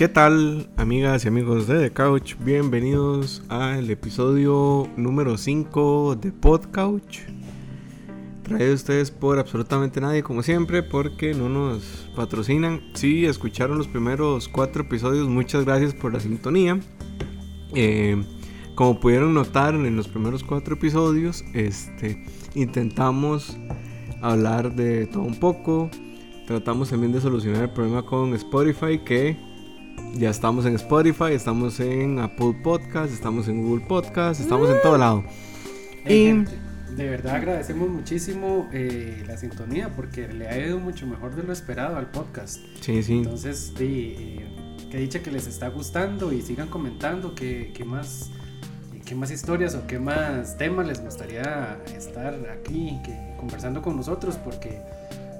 ¿Qué tal, amigas y amigos de The Couch? Bienvenidos al episodio número 5 de Podcouch. Traído ustedes por absolutamente nadie, como siempre, porque no nos patrocinan. Si escucharon los primeros cuatro episodios, muchas gracias por la sintonía. Eh, como pudieron notar en los primeros cuatro episodios, este, intentamos hablar de todo un poco. Tratamos también de solucionar el problema con Spotify, que ya estamos en Spotify, estamos en Apple Podcast, estamos en Google Podcast, estamos en todo lado. y de verdad agradecemos muchísimo eh, la sintonía porque le ha ido mucho mejor de lo esperado al podcast. Sí, sí. Entonces, sí, eh, que dicha que les está gustando y sigan comentando qué, qué más qué más historias o qué más temas les gustaría estar aquí que, conversando con nosotros porque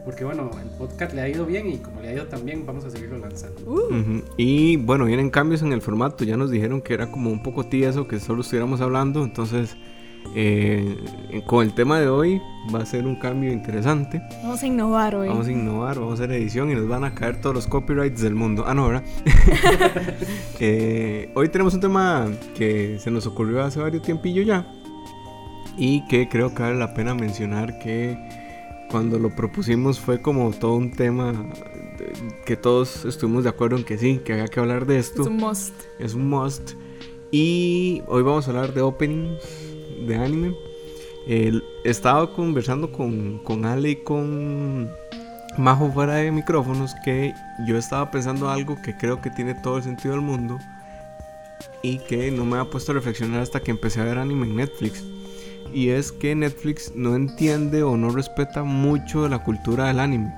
porque bueno, el podcast le ha ido bien y como le ha ido también, vamos a seguirlo lanzando. Uh. Y bueno, vienen cambios en el formato. Ya nos dijeron que era como un poco tieso, que solo estuviéramos hablando. Entonces, eh, con el tema de hoy va a ser un cambio interesante. Vamos a innovar hoy. Vamos a innovar, vamos a hacer edición y nos van a caer todos los copyrights del mundo. Ah, no, ¿verdad? Eh, hoy tenemos un tema que se nos ocurrió hace varios tiempillo ya y que creo que vale la pena mencionar que cuando lo propusimos fue como todo un tema que todos estuvimos de acuerdo en que sí, que había que hablar de esto. Es un must. Es un must. Y hoy vamos a hablar de openings de anime. estaba conversando con, con Ale y con Majo fuera de micrófonos que yo estaba pensando algo que creo que tiene todo el sentido del mundo y que no me ha puesto a reflexionar hasta que empecé a ver anime en Netflix. Y es que Netflix no entiende o no respeta mucho la cultura del anime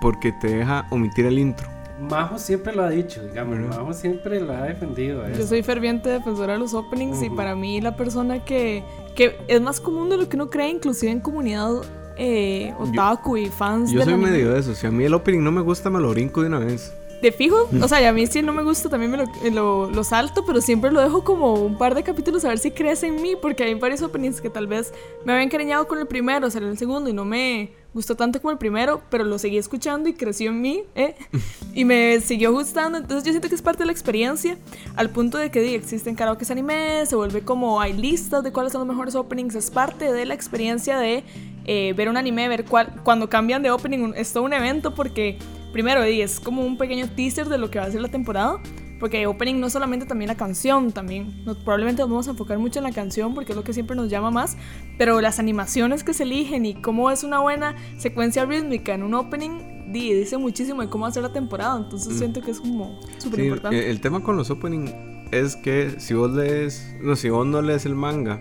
porque te deja omitir el intro. Majo siempre lo ha dicho, digamos, Majo siempre lo ha defendido. Yo soy ferviente defensora de los openings y para mí la persona que, que es más común de lo que uno cree, inclusive en comunidad eh, otaku y fans. Yo soy medio de eso, si a mí el opening no me gusta me lo brinco de una vez. De fijo, o sea, y a mí si no me gusta también me lo, lo, salto, pero siempre lo dejo como un par de capítulos a ver si crece en mí, porque hay varios openings que tal vez me había encariñado con el primero, o sea, el segundo y no me gustó tanto como el primero, pero lo seguí escuchando y creció en mí, ¿eh? Y me siguió gustando, entonces yo siento que es parte de la experiencia, al punto de que di, existen karaoke anime, se vuelve como hay listas de cuáles son los mejores openings, es parte de la experiencia de eh, ver un anime, ver cuál, cuando cambian de opening, es todo un evento porque primero es como un pequeño teaser de lo que va a ser la temporada. Porque opening no solamente también la canción, también probablemente nos vamos a enfocar mucho en la canción porque es lo que siempre nos llama más, pero las animaciones que se eligen y cómo es una buena secuencia rítmica en un opening dice muchísimo de cómo va a ser la temporada, entonces mm. siento que es como súper importante. el, tema con los opening es que si vos lees, no, si vos no lees el manga,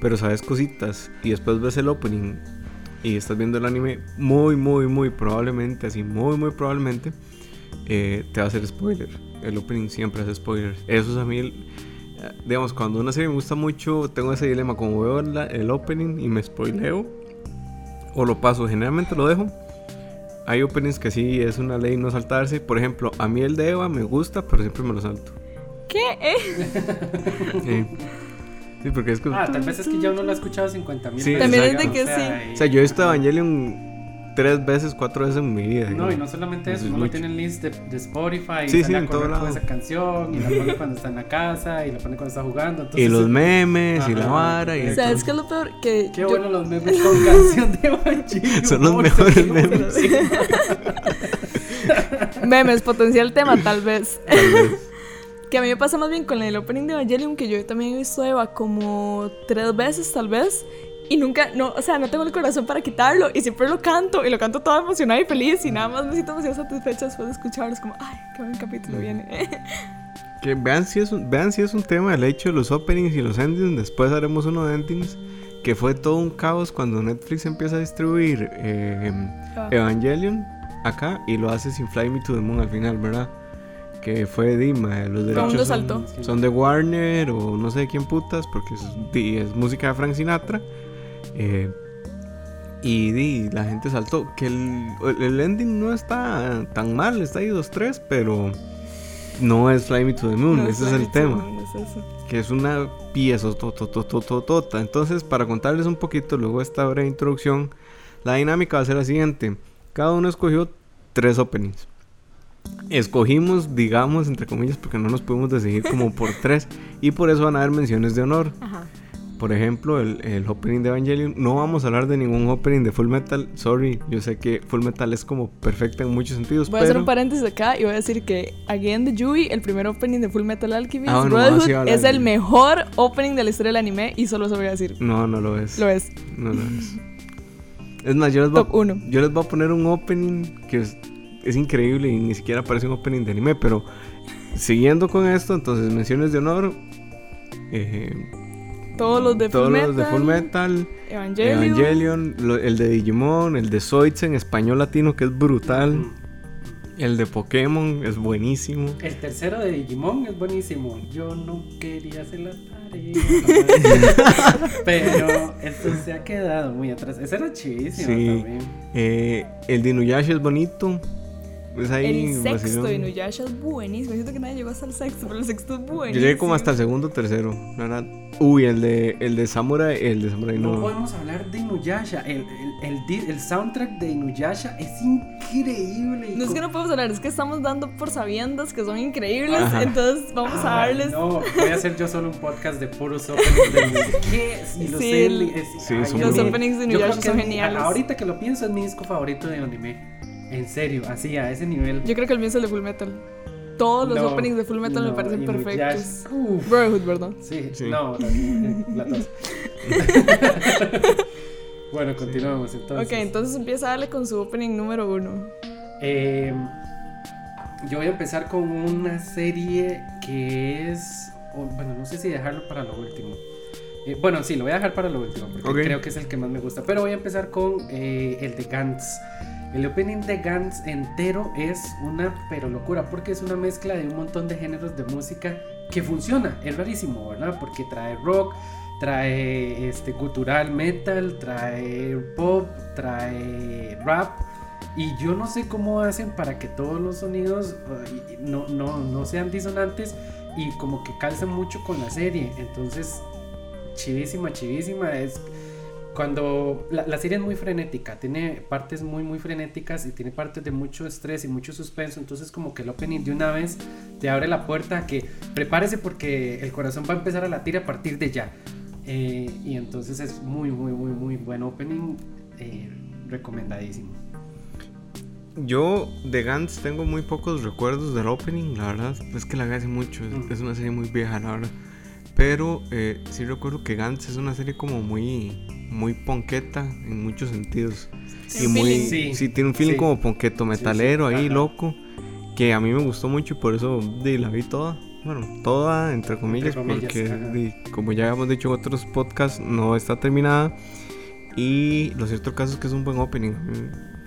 pero sabes cositas y después ves el opening y estás viendo el anime, muy, muy, muy probablemente, así, muy, muy probablemente, eh, te va a hacer spoiler. El opening siempre hace spoilers. Eso es a mí, digamos, cuando una serie me gusta mucho, tengo ese dilema, como veo el opening y me spoileo, o lo paso, generalmente lo dejo. Hay openings que sí es una ley no saltarse. Por ejemplo, a mí el de Eva me gusta, pero siempre me lo salto. ¿Qué? ¿Eh? Sí, porque es que... Ah, tal vez es que yo no lo he escuchado 50 mil sí, También es de que sí. O sea, yo he visto Evangelion tres veces, cuatro veces en mi vida. No, y no solamente eso, uno tiene links de, de, Spotify sí, y sí, en todo lado. esa canción y la pone cuando está en la casa y la pone cuando está jugando. Entonces, y los memes y la vara. Y ¿Sabes qué es lo peor? Que qué bueno los memes con canción de Evangelion. Son los mejores memes. memes, potencial tema, tal vez. Tal vez. Que a mí me pasa más bien con el opening de Evangelion, que yo también he visto Eva como tres veces tal vez. Y nunca, no, o sea, no tengo el corazón para quitarlo. Y siempre lo canto. Y lo canto todo emocionado y feliz. Y nada más me siento demasiado satisfecha después de escucharlo. Es como, ay, qué buen capítulo viene. que vean si, es un, vean si es un tema el hecho de los openings y los endings. Después haremos uno de endings. Que fue todo un caos cuando Netflix empieza a distribuir eh, ah. Evangelion acá. Y lo hace sin Fly Me to the Moon al final, ¿verdad? Que fue Dima, los derechos son, son, de Warner o no sé quién putas, porque es, música de Frank Sinatra. Eh, y di, la gente saltó. Que el, el, ending no está tan mal, está ahí 2-3, pero no es Fly Me to the Moon, ese es, el tema. que es una pieza tota. Entonces, para contarles un poquito, luego esta breve introducción, la dinámica va a ser la siguiente: cada uno escogió tres openings. Escogimos, digamos, entre comillas, porque no nos podemos decidir como por tres. Y por eso van a haber menciones de honor. Ajá. Por ejemplo, el, el opening de Evangelion. No vamos a hablar de ningún opening de Full Metal. Sorry, yo sé que Full Metal es como perfecta en muchos sentidos. Voy a hacer un paréntesis acá y voy a decir que Again the Yui, el primer opening de Full Metal Alchemist Ah, bueno, Brotherhood, es el mejor opening de la historia del anime y solo eso voy a decir. No, no lo es. Lo es. No lo es. Es más, yo les, voy Top uno. yo les voy a poner un opening que es, es increíble y ni siquiera parece un opening de anime, pero siguiendo con esto, entonces menciones de honor. eh, Todos los de todos Full los Metal. de Full Metal, Evangelion. Evangelion, lo- el de Digimon, el de Zoids en español latino que es brutal, el de Pokémon es buenísimo. El tercero de Digimon es buenísimo. Yo no quería hacer la tarea. pero esto se ha quedado muy atrás. Ese era chidísimo Sí. también. Eh, el de Inuyasha es bonito. Es ahí El sexto vacilón. de Inuyasha es buenísimo. Siento que nadie llegó hasta el sexto, pero el sexto es buenísimo. Yo llegué como hasta el segundo o tercero, la verdad. Uy, el de, el de Samurai, el de Samurai No no. podemos hablar de Inuyasha. El, el, el, el soundtrack de Inuyasha es increíble. No es que no podemos hablar, es que estamos dando por sabiendas que son increíbles. Ajá. Entonces vamos a Ay, darles. No, voy a hacer yo solo un podcast de puros openings de Inuyasha. ¿Qué? Y los, Sí, el- es- Sí, ay, Los openings de Inuyasha son geniales. Ahorita que lo pienso, es mi disco favorito de anime. En serio, así, a ese nivel. Yo creo que el mío es el de Full Metal. Todos los No, openings de Full Metal me parecen perfectos. Uf. Brotherhood, ¿verdad? Sí, Sí. no, la, la tos. bueno, continuamos entonces. Ok, entonces empieza a darle con su opening número uno. Eh, yo voy a empezar con una serie que es. bueno, no sé si dejarlo para lo último. Eh, bueno, sí, lo voy a dejar para lo último porque creo que es el que más me gusta. Pero voy a empezar con eh, el de Gantz. El opening de Gantz entero es una pero locura porque es una mezcla de un montón de géneros de música que funciona. Es rarísimo, ¿verdad? Porque trae rock, trae este gutural metal, trae pop, trae rap. Y yo no sé cómo hacen para que todos los sonidos eh, no, no, no sean disonantes y como que calcen mucho con la serie. Entonces, chivísima, chivísima. Es cuando la, la serie es muy frenética, tiene partes muy, muy frenéticas y tiene partes de mucho estrés y mucho suspenso. Entonces, como que el opening de una vez te abre la puerta a que prepárese porque el corazón va a empezar a latir a partir de ya. Eh, y entonces es muy, muy, muy, muy buen opening. eh, recomendadísimo. Yo de Gantz tengo muy pocos recuerdos del opening, la verdad. Es que la vi hace mucho, es, Mm. es una serie muy vieja, la verdad. Pero eh, sí recuerdo que Gantz es una serie como muy, muy ponqueta en muchos sentidos. Sí, y muy. Sí, sí, tiene un feeling sí. como ponqueto metalero ahí, ajá. loco. Que a mí me gustó mucho y por eso di, la vi toda. Bueno, toda entre comillas, comillas, porque di, como ya habíamos dicho en otros podcasts, no está terminada. Y lo cierto caso es que es un buen opening.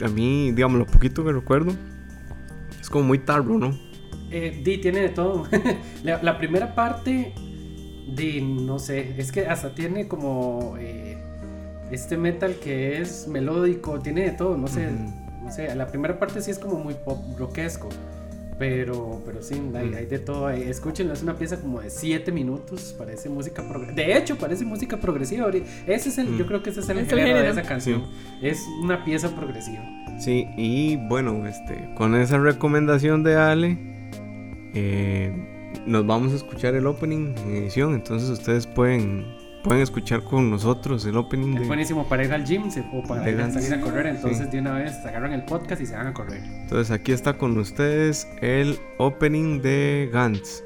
A mí, digamos, lo poquito que recuerdo, es como muy tarro, ¿no? Eh, Di tiene de todo. la, la primera parte, Di, no sé, es que hasta tiene como eh, este metal que es melódico, tiene de todo, no sé, Ujú. no sé. La primera parte sí es como muy pop rockesco, pero, pero sí, hay, Mm. hay de todo. ahí. Escúchenlo, es una pieza como de 7 minutos, parece música progresiva. De hecho, parece música progresiva. Ese es el, Mm. yo creo que ese es el Es género de esa canción. Es una pieza progresiva. Sí, y bueno, este, con esa recomendación de Ale, eh, nos vamos a escuchar el opening en edición. Entonces ustedes pueden, pueden escuchar con nosotros el opening Es de. buenísimo para ir al gym se- o para ir a salir a correr. Entonces, Sí. de una vez agarran el podcast y se van a correr. Entonces aquí está con ustedes el opening de Gantz.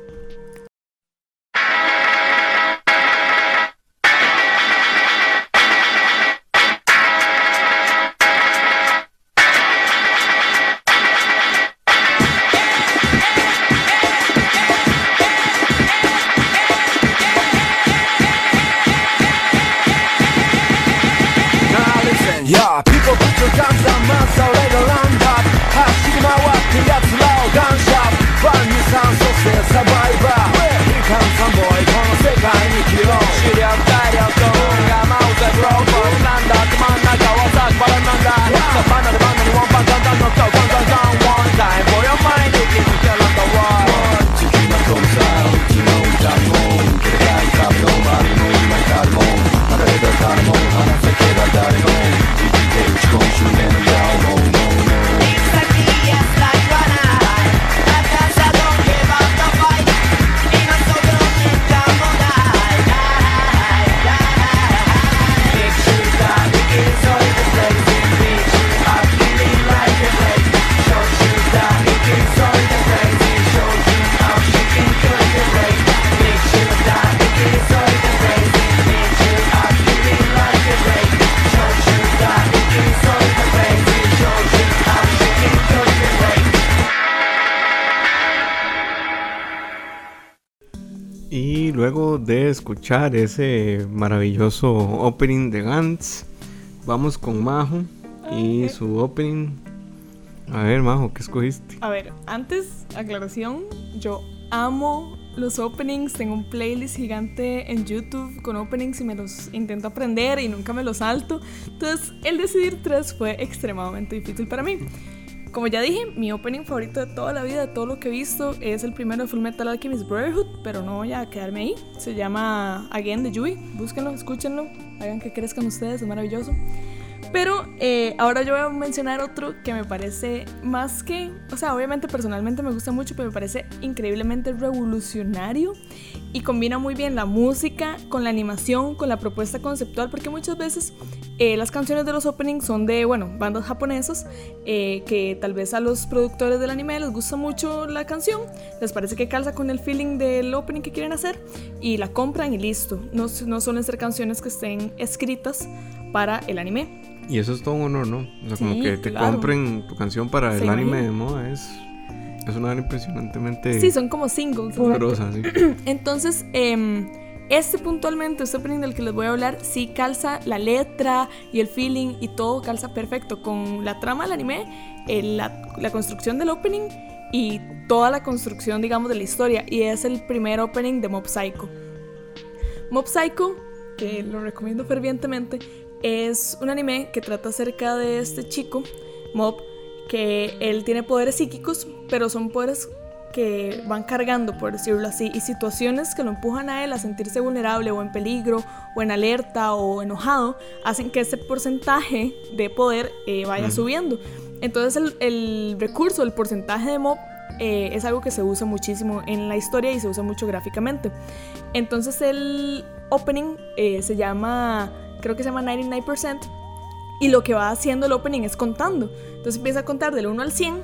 Escuchar ese maravilloso opening de Gantz, vamos con Majo y Ok. su opening. A ver, Majo, ¿qué escogiste? A ver, antes, aclaración, yo amo los openings, tengo un playlist gigante en YouTube con openings y me los intento aprender y nunca me los salto. Entonces, el decidir tres fue extremadamente difícil para mí. Como ya dije, mi opening favorito de toda la vida, de todo lo que he visto, es el primero de Full Metal Alchemist Brotherhood, pero no voy a quedarme ahí. Se llama Again de Yui. Búsquenlo, escúchenlo, hagan que crezcan ustedes, es maravilloso. Pero eh, ahora yo voy a mencionar otro que me parece más que, o sea, obviamente personalmente me gusta mucho, pero me parece increíblemente revolucionario y combina muy bien la música con la animación, con la propuesta conceptual, porque muchas veces eh, las canciones de los openings son de, bueno, bandas japonesas eh, que tal vez a los productores del anime les gusta mucho la canción, les parece que calza con el feeling del opening que quieren hacer y la compran y listo. No, no suelen ser canciones que estén escritas para el anime. Y eso es todo un honor, ¿no? O sea, como Sí, que te claro. compren tu canción para el anime imagina. de moda es, es una hora impresionantemente Sí, son como singles. poderosa, sí. Entonces, em, este puntualmente, este opening del que les voy a hablar, sí calza la letra y el feeling y todo calza perfecto con la trama del anime, la, la construcción del opening y toda la construcción, digamos, de la historia. Y es el primer opening de Mob Psycho. Mob Psycho, que lo recomiendo fervientemente, es un anime que trata acerca de este chico, Mob, que él tiene poderes psíquicos, pero son poderes que van cargando, por decirlo así, y situaciones que lo empujan a él a sentirse vulnerable o en peligro o en alerta o enojado, hacen que ese porcentaje de poder eh, vaya Mm. subiendo. Entonces el, el recurso, el porcentaje de mob, eh, es algo que se usa muchísimo en la historia y se usa mucho gráficamente. Entonces el opening eh, se llama, creo que se llama 99%, y lo que va haciendo el opening es contando. Entonces empieza a contar del 1 al 100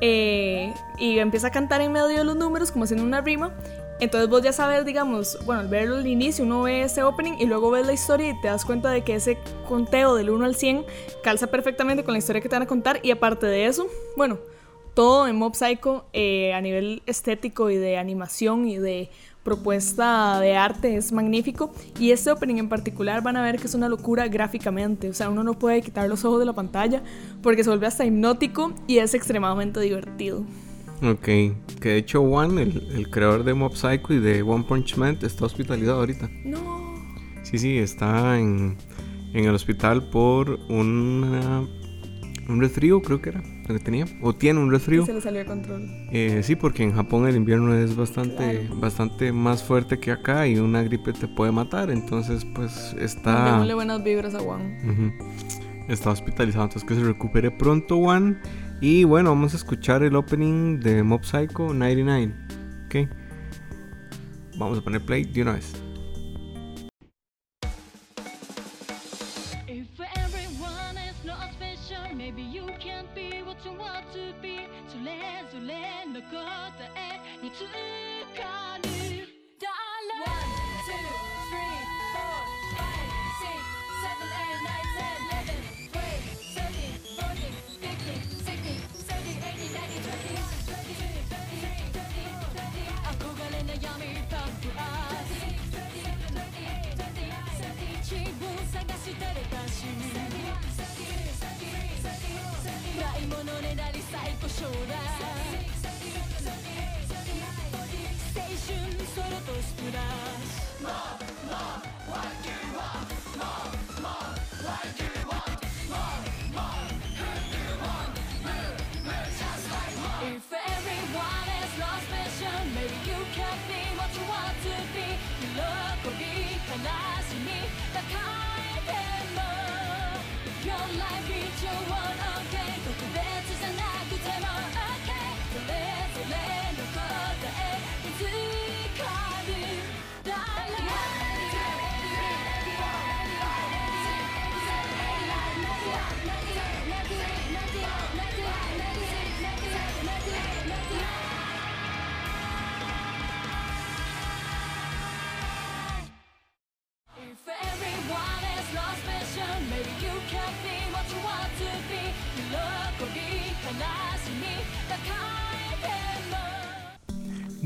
eh, y empieza a cantar en medio de los números como haciendo una rima. Entonces vos ya sabes, digamos, bueno, al verlo al inicio uno ve ese opening y luego ves la historia y te das cuenta de que ese conteo del 1 al 100 calza perfectamente con la historia que te van a contar y aparte de eso, bueno, todo en Mob Psycho eh, a nivel estético y de animación y de propuesta de arte es magnífico y este opening en particular van a ver que es una locura gráficamente, o sea, uno no puede quitar los ojos de la pantalla porque se vuelve hasta hipnótico y es extremadamente divertido. Ok, que de hecho One, el, el creador de Mob Psycho y de One Punch Man, está hospitalizado ahorita. No. Sí, sí, está en, en el hospital por una, un resfrío, creo que era lo que tenía. O tiene un resfrío. Se le salió de control. Eh, sí, porque en Japón el invierno es bastante, Claro. bastante más fuerte que acá y una gripe te puede matar. Entonces, pues está, Démosle buenas vibras a Juan. Está hospitalizado. Entonces, que se recupere pronto, One. Y bueno, vamos a escuchar el opening de Mob Psycho 99. Ok. Vamos a poner play de una vez. More, more. what you want? Mob.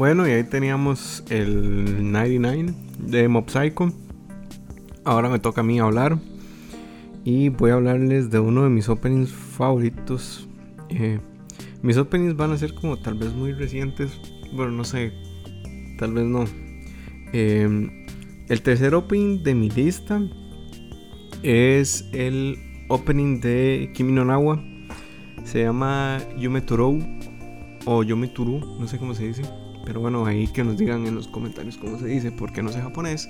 Bueno, y ahí teníamos el 99 de Mob. Ahora me toca a mí hablar. Y voy a hablarles de uno de mis openings favoritos. Eh, mis openings van a ser como tal vez muy recientes. Bueno, no sé. Tal vez no. Eh, el tercer opening de mi lista es el opening de Kimi no Nawa. Se llama Yume Turou o Yume Turu, no sé cómo se dice. Pero bueno, ahí que nos digan en los comentarios cómo se dice, porque no sé japonés.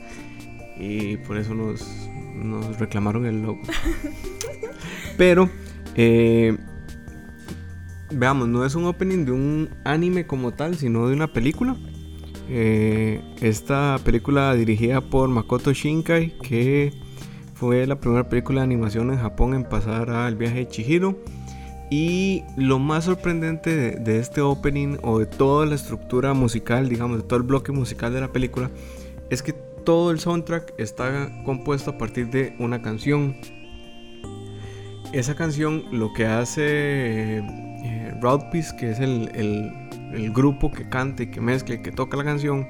Y por eso nos, nos reclamaron el logo. Pero, eh, veamos, no es un opening de un anime como tal, sino de una película. Eh, esta película dirigida por Makoto Shinkai, que fue la primera película de animación en Japón en pasar al viaje de Chihiro. Y lo más sorprendente de, de, este opening o de toda la estructura musical, digamos, de todo el bloque musical de la película, es que todo el soundtrack está compuesto a partir de una canción. Esa canción lo que hace eh, Roundpiece, que es el, el, el, grupo que canta y que mezcla y que toca la canción,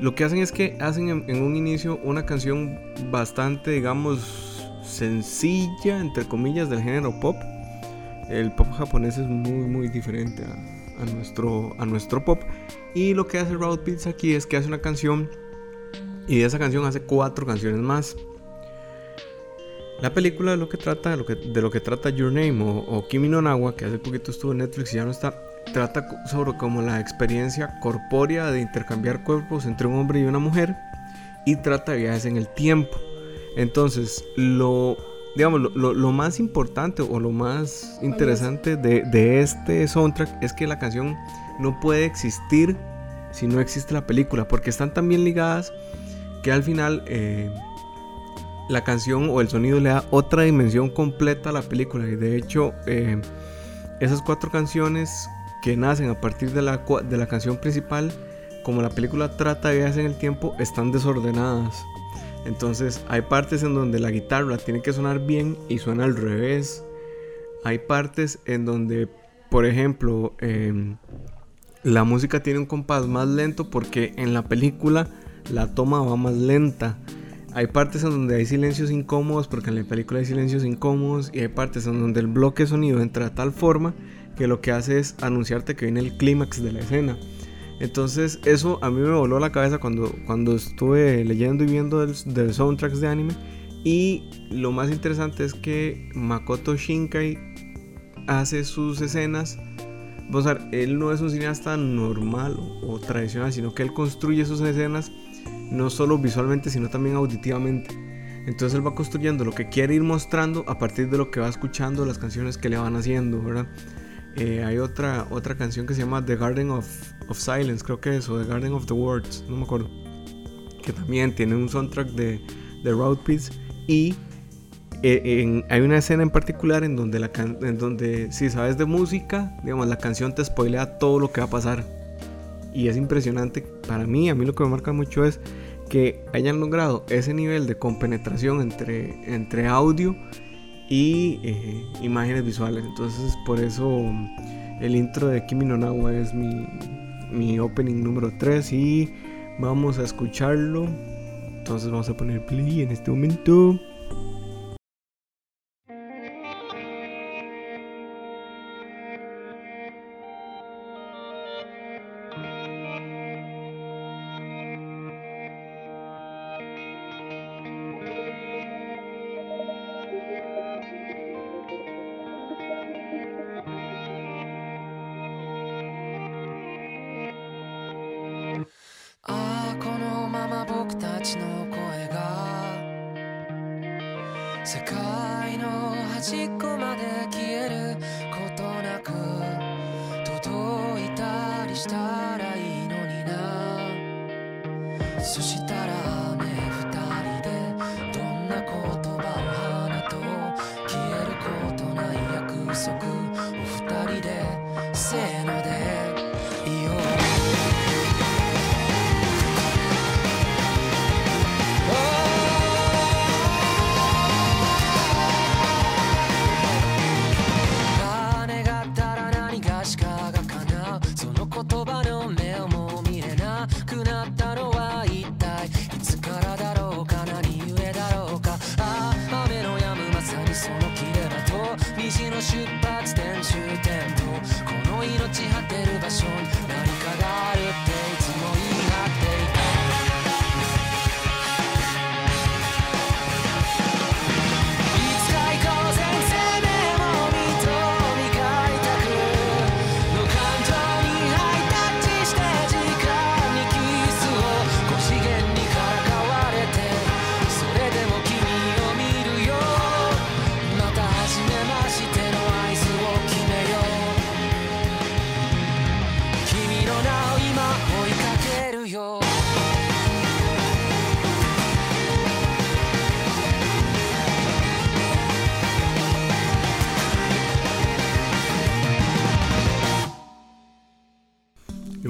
lo que hacen es que hacen en, en un inicio una canción bastante, digamos, sencilla, entre comillas, del género pop el pop japonés es muy muy diferente a, nuestro, a nuestro pop. Y lo que hace Raw Beats aquí es que hace una canción y de esa canción hace cuatro canciones más. La película de lo que trata, de lo que, trata Your Name o, Kimi no Nawa, que hace poquito estuvo en Netflix y ya no está, trata sobre como la experiencia corpórea de intercambiar cuerpos entre un hombre y una mujer y trata viajes en el tiempo. Entonces, lo digamos, lo, lo, más importante o lo más interesante de, de, este soundtrack es que la canción no puede existir si no existe la película, porque están tan bien ligadas que al final eh, la canción o el sonido le da otra dimensión completa a la película. Y de hecho, eh, esas cuatro canciones que nacen a partir de la, de la canción principal, como la película trata de viajes en el tiempo, están desordenadas. Entonces hay partes en donde la guitarra tiene que sonar bien y suena al revés. Hay partes en donde, por ejemplo, eh, la música tiene un compás más lento porque en la película la toma va más lenta. Hay partes en donde hay silencios incómodos porque en la película hay silencios incómodos y hay partes en donde el bloque sonido entra de tal forma que lo que hace es anunciarte que viene el clímax de la escena. Entonces eso a mí me voló la cabeza cuando, cuando estuve leyendo y viendo del, soundtracks de anime. Y lo más interesante es que Makoto Shinkai hace sus escenas. Vamos a ver, él no es un cineasta normal o, o tradicional, sino que él construye sus escenas no solo visualmente, sino también auditivamente. Entonces él va construyendo lo que quiere ir mostrando a partir de lo que va escuchando, las canciones que le van haciendo, ¿verdad? Eh, hay otra, otra canción que se llama The Garden of, of, Silence, creo que es, o The Garden of the Words, no me acuerdo. Que también tiene un soundtrack de, de Road Piece. Y eh, en, hay una escena en particular en donde, la en donde, si sabes de música, digamos, la canción te spoilea todo lo que va a pasar. Y es impresionante. Para mí, a mí lo que me marca mucho es que hayan logrado ese nivel de compenetración entre, entre audio y eh, imágenes visuales. Entonces por eso el intro de Kimi no Nawa es mi, mi opening número 3 y vamos a escucharlo. Entonces vamos a poner play en este momento.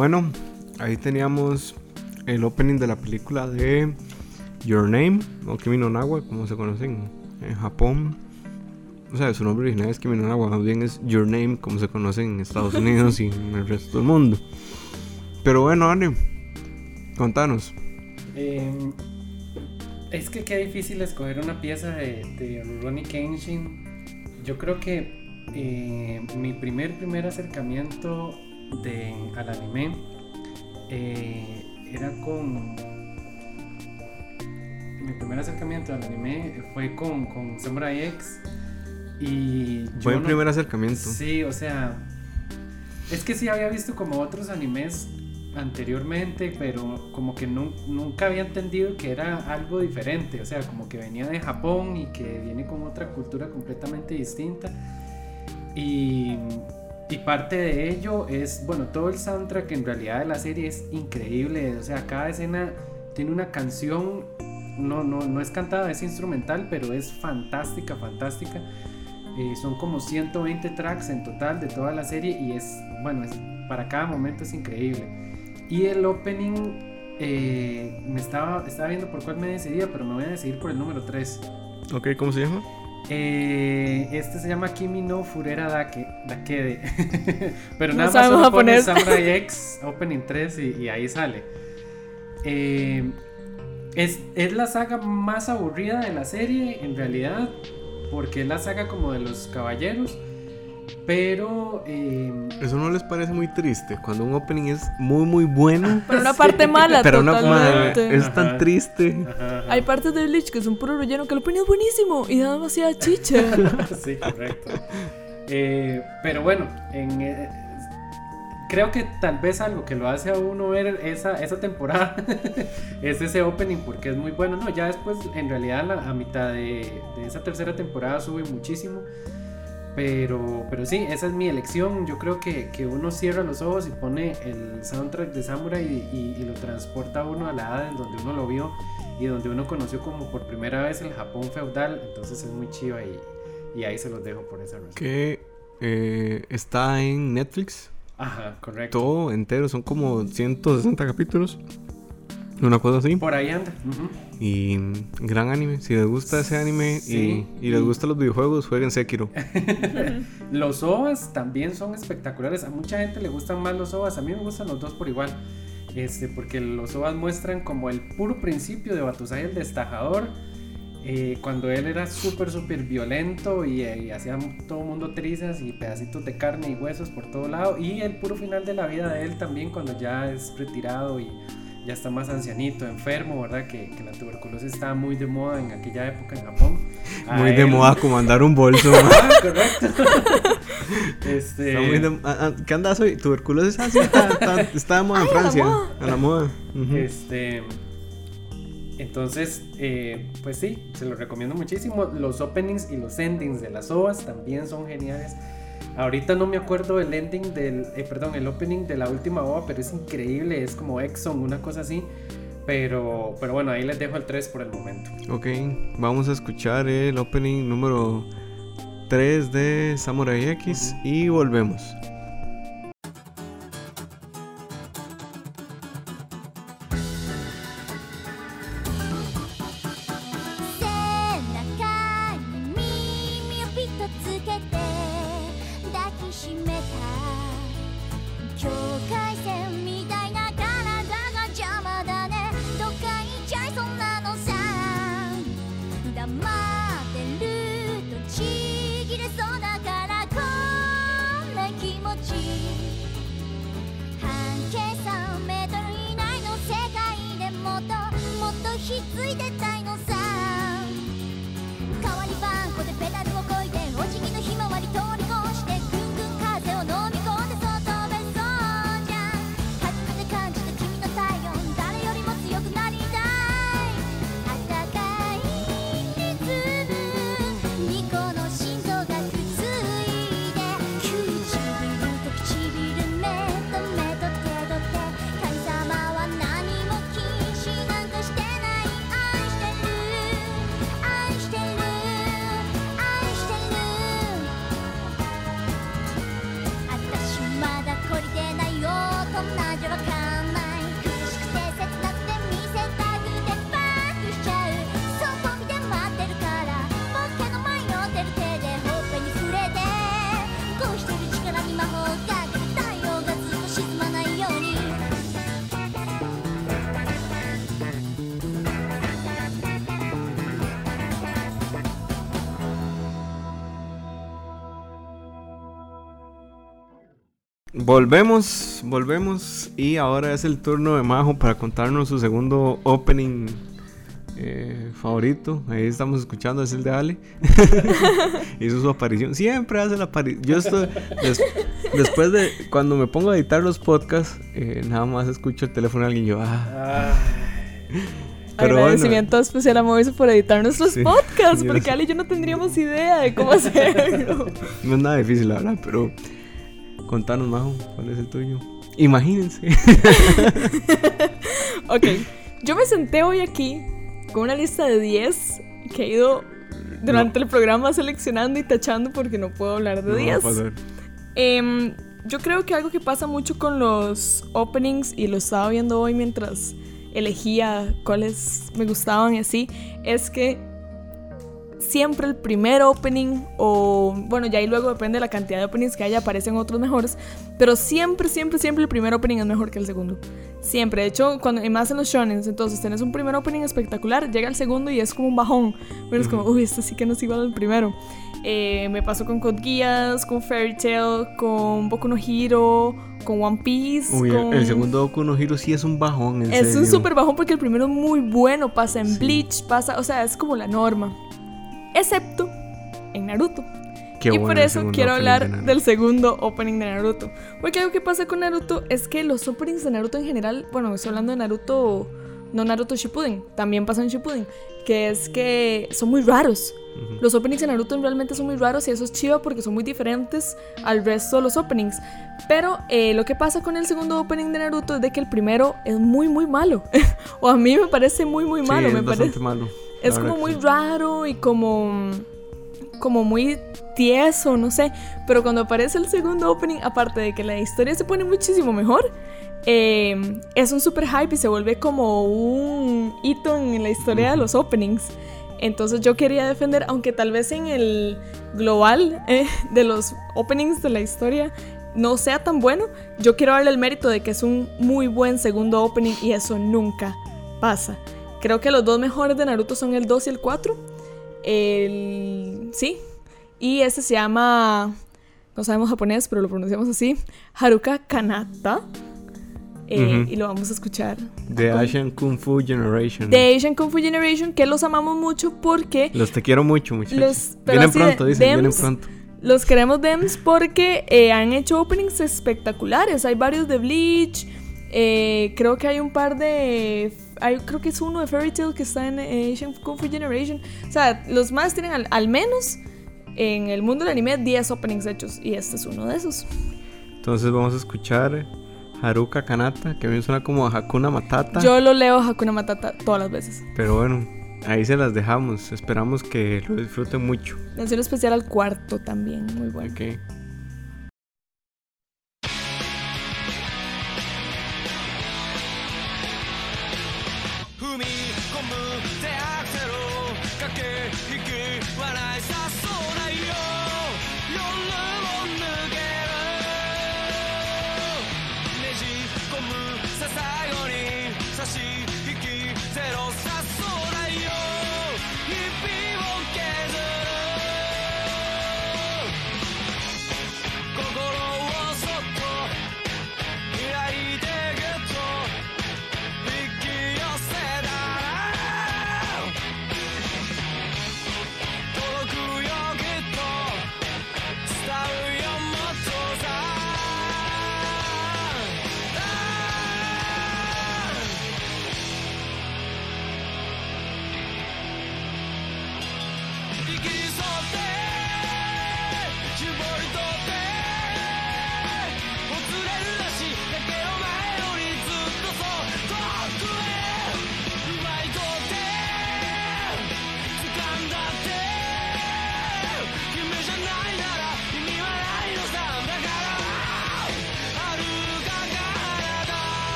Bueno, ahí teníamos el opening de la película de Your Name, o Kimi no Nawa, como se conoce en, Japón. O sea, su nombre original es Kimi no Nawa, más bien es Your Name, como se conoce en Estados Unidos y en el resto del mundo. Pero bueno, Anne, contanos. Eh, es que qué difícil escoger una pieza de, de Ronnie Kenshin. Yo creo que eh, mi primer primer acercamiento de, al anime eh, era con mi primer acercamiento al anime fue con, con Samurai X y Fue el no- primer acercamiento. Sí, o sea, es que sí había visto como otros animes anteriormente, pero como que nun- nunca había entendido que era algo diferente, o sea, como que venía de Japón y que viene con otra cultura completamente distinta. Y, y parte de ello es, bueno, todo el soundtrack en realidad de la serie es increíble, o sea, cada escena tiene una canción, no, no, no es cantada, es instrumental, pero es fantástica, fantástica. Eh, son como 120 tracks en total de toda la serie y es, bueno, es, para cada momento es increíble. Y el opening, eh, me estaba, estaba viendo por cuál me decidía, pero me voy a decidir por el número 3. Ok, ¿cómo se llama? Eh, este se llama Kimi no Furera Dake, Dakede. pero No nada más sabemos solo pone japonés. Samurai X Opening 3 y, y ahí sale. Eh, es, es la saga más aburrida de la serie, en realidad, porque es la saga como de los caballeros. Pero eh, Eso no les parece muy triste cuando un opening es muy muy bueno, Pero una parte mala, pero una es tan triste. ajá, ajá. Hay partes de Bleach que son puro relleno, que lo ponía buenísimo y da demasiada chicha. sí, correcto. Eh, pero bueno, en, eh, creo que tal vez algo que lo hace a uno ver esa, esa temporada es ese opening porque es muy bueno. No, ya después, en realidad, la- a mitad de, de esa tercera temporada sube muchísimo. Pero, pero sí, esa es mi elección. Yo creo que, que uno cierra los ojos y pone el soundtrack de Samurai y, y- y lo transporta a uno a la edad en donde uno lo vio y donde uno conoció como por primera vez el Japón feudal. Entonces es muy chiva y, y ahí se los dejo por esa razón. Que eh, está en Netflix, Ajá, correcto. todo entero, son como 160 capítulos. Una cosa así. Por ahí anda. Y gran anime. Si les gusta ese anime Sí. y, y les gustan los videojuegos, jueguen Sekiro. Los OVAs también son espectaculares. A mucha gente le gustan más los OVAs. A mí me gustan los dos por igual. Este, porque los OVAs muestran como el puro principio de Batusai el Destajador. eh, cuando él era súper, súper violento y, eh, y hacía todo mundo trizas y pedacitos de carne y huesos por todo lado. Y el puro final de la vida de él también cuando ya es retirado y ya está más ancianito, enfermo, ¿verdad? Que, que la tuberculosis estaba muy de moda en aquella época en Japón. A Muy de moda como andar un bolso. Ah, correcto. este, Está muy de- ah, ah, ¿Qué andas hoy? Tuberculosis. Ah, sí, está, está, está de moda en Ay, a la Francia. moda. A la moda. Este. Entonces, eh, pues sí, se los recomiendo muchísimo. Los openings y los endings de las OVAs también son geniales. Ahorita no me acuerdo el ending del. eh, perdón, el opening de la última OVA, pero es increíble. Es como Exxon, una cosa así. Pero, pero bueno, ahí les dejo el 3 por el momento. Ok, vamos a escuchar el opening número 3 de Samurai X y volvemos. Volvemos, volvemos y ahora es el turno de Majo para contarnos su segundo opening eh, favorito. Ahí estamos escuchando, es el de Ale. Hizo su aparición. Siempre hace la aparición. Yo estoy, des- después de cuando me pongo a editar los podcasts, eh, nada más escucho el teléfono de alguien y yo, ah, pero bueno. Agradecimiento especial a Moise por editar nuestros Sí, podcasts, porque. Ale y yo no tendríamos idea de cómo hacerlo. no es nada difícil, la verdad, pero contanos, Majo, ¿cuál es el tuyo? Imagínense. ok, yo me senté hoy aquí con una lista de 10 que he ido durante el programa seleccionando y tachando porque no puedo hablar de No va a 10. pasar. Em, yo creo que algo que pasa mucho con los openings, y lo estaba viendo hoy mientras elegía cuáles me gustaban y así, es que siempre el primer opening, o bueno, ya ahí luego depende de la cantidad de openings que haya, aparecen otros mejores, pero siempre, siempre, siempre el primer opening es mejor que el segundo. Siempre, de hecho, cuando, y más en los shonens, entonces tenés un primer opening espectacular, llega el segundo y es como un bajón, pero es como, uy, este sí que no es igual al primero. Eh, me pasó con Code Geass, con Fairy Tail, con Boku no Hero, con One Piece. Uy, el- con... el segundo Boku no Hero sí es un bajón, en Es un super bajón porque el primero es muy bueno, pasa en Sí. Bleach, pasa, o sea, es como la norma. Excepto en Naruto. Qué y por eso quiero hablar de del segundo opening de Naruto. Porque algo que pasa con Naruto es que los openings de Naruto en general, bueno, estoy hablando de Naruto, no Naruto Shippuden, también pasa en Shippuden, que es que son muy raros. Los openings de Naruto realmente son muy raros y eso es chido porque son muy diferentes al resto de los openings. Pero eh, lo que pasa con el segundo opening de Naruto es de que el primero es muy, muy malo. o a mí me parece muy, muy Sí, malo. es me bastante parece, malo. Es como muy sí. raro y como como muy tieso, no sé. Pero cuando aparece el segundo opening, aparte de que la historia se pone muchísimo mejor, eh, es un super hype y se vuelve como un hito en la historia de los openings. Entonces yo quería defender, aunque tal vez en el global eh, de los openings de la historia no sea tan bueno, yo quiero darle el mérito de que es un muy buen segundo opening y eso nunca pasa. Creo que los dos mejores de Naruto son el 2 y el 4. El... Sí. Y este se llama... No sabemos japonés, pero lo pronunciamos así. Haruka Kanata. Eh. Y lo vamos a escuchar. The con- Asian Kung Fu Generation. The Asian Kung Fu Generation, que los amamos mucho porque Los te quiero mucho, muchachos. Los- vienen pronto, dicen, vienen Dems, pronto. los queremos Dems porque eh, han hecho openings espectaculares. Hay varios de Bleach. eh, creo que hay un par de. Hay, creo que es uno de Fairy Tail que está en eh, Asian Kung Fu Generation. O sea, los más tienen al, al menos en el mundo del anime 10 openings hechos. Y este es uno de esos. Entonces vamos a escuchar Haruka Kanata, que a mí me suena como a Hakuna Matata. Yo lo leo Hakuna Matata todas las veces. Pero bueno, ahí se las dejamos. Esperamos que lo disfruten mucho. Mención especial al cuarto también, muy bueno. Ok.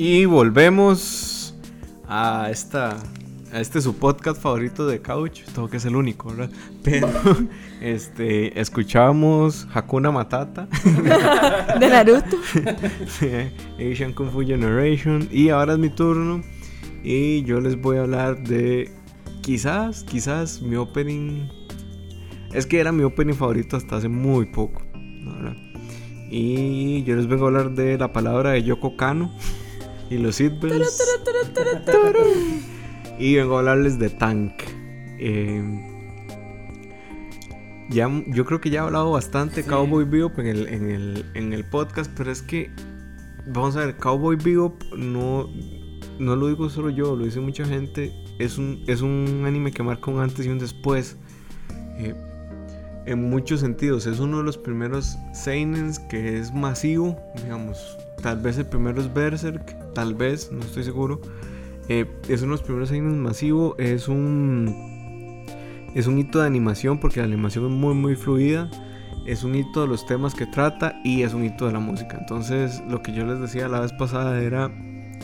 Y volvemos a esta a este su podcast favorito de Couch, tengo que es el único, ¿verdad? Pero este escuchábamos Hakuna Matata, De Naruto. Asian Kung Fu Generation y ahora es mi turno y yo les voy a hablar de quizás, quizás mi opening es que era mi opening favorito hasta hace muy poco, ¿verdad? Y yo les vengo a hablar de la palabra de Yoko Kano y los Seatbelts. Y vengo a hablarles de Tank. Eh, ya, yo creo que ya he hablado bastante Sí. Cowboy Bebop en el, en, el, en el podcast, pero es que, vamos a ver, Cowboy Bebop no, no lo digo solo yo, lo dice mucha gente. Es un, es un anime que marca un antes y un después. eh, en muchos sentidos, es uno de los primeros Seinens que es masivo, digamos. Tal vez el primero es Berserk, tal vez, no estoy seguro. Eh, es uno de los primeros Seinen masivo, es un es un hito de animación porque la animación es muy muy fluida, es un hito de los temas que trata y es un hito de la música. Entonces, lo que yo les decía la vez pasada era